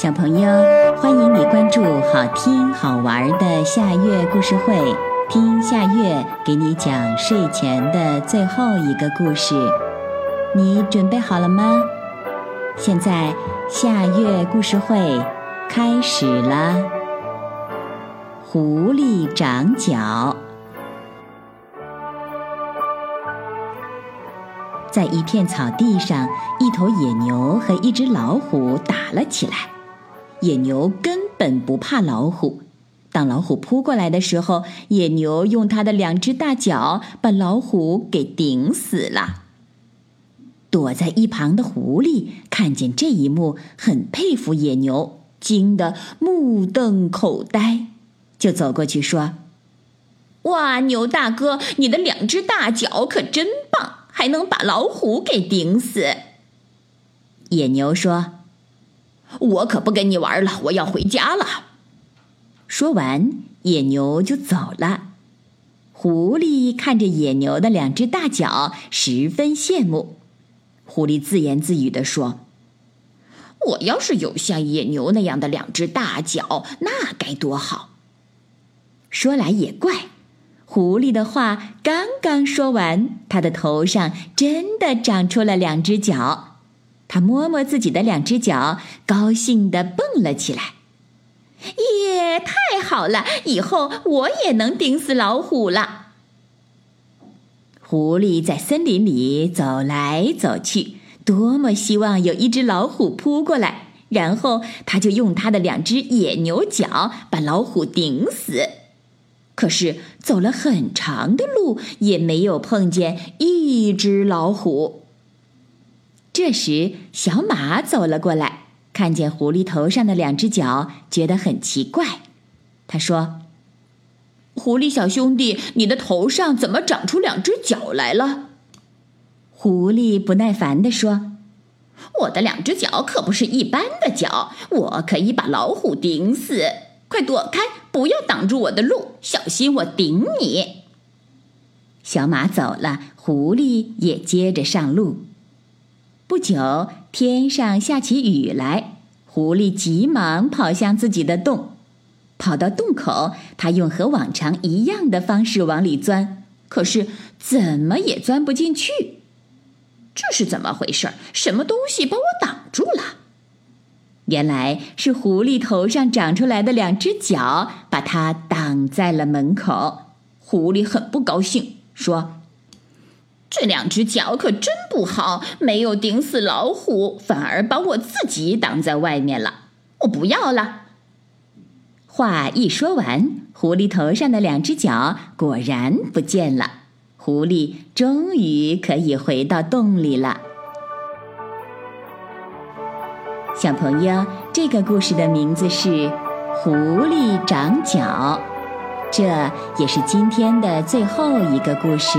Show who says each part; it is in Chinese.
Speaker 1: 小朋友，欢迎你关注好听好玩的夏月故事会，听夏月给你讲睡前的最后一个故事。你准备好了吗？现在夏月故事会开始了。狐狸长角，在一片草地上，一头野牛和一只老虎打了起来。野牛根本不怕老虎，当老虎扑过来的时候，野牛用它的两只大脚把老虎给顶死了。躲在一旁的狐狸看见这一幕，很佩服野牛，惊得目瞪口呆，就走过去说：“
Speaker 2: 哇，牛大哥，你的两只大脚可真棒，还能把老虎给顶死。”
Speaker 1: 野牛说：“
Speaker 2: 我可不跟你玩了，我要回家了。”
Speaker 1: 说完，野牛就走了。狐狸看着野牛的两只大脚，十分羡慕。狐狸自言自语地说：“
Speaker 2: 我要是有像野牛那样的两只大脚，那该多好。”
Speaker 1: 说来也怪，狐狸的话刚刚说完，它的头上真的长出了两只脚。它摸摸自己的两只脚，高兴地蹦了起来。
Speaker 2: 耶，太好了！以后我也能顶死老虎了。
Speaker 1: 狐狸在森林里走来走去，多么希望有一只老虎扑过来，然后他就用他的两只野牛角把老虎顶死。可是走了很长的路，也没有碰见一只老虎。这时，小马走了过来，看见狐狸头上的两只脚，觉得很奇怪。他说。
Speaker 2: 狐狸小兄弟，你的头上怎么长出两只脚来了？
Speaker 1: 狐狸不耐烦地说：“
Speaker 2: 我的两只脚可不是一般的脚，我可以把老虎顶死。快躲开，不要挡住我的路，小心我顶你。”
Speaker 1: 小马走了，狐狸也接着上路。不久，天上下起雨来，狐狸急忙跑向自己的洞。跑到洞口，他用和往常一样的方式往里钻，可是怎么也钻不进去。
Speaker 2: 这是怎么回事？什么东西把我挡住了？
Speaker 1: 原来是狐狸头上长出来的两只脚把它挡在了门口。
Speaker 2: 狐狸很不高兴，说：“这两只脚可真不好，没有顶死老虎，反而把我自己挡在外面了。我不要了。”
Speaker 1: 话一说完，狐狸头上的两只脚果然不见了。狐狸终于可以回到洞里了。小朋友，这个故事的名字是《狐狸长角》，这也是今天的最后一个故事。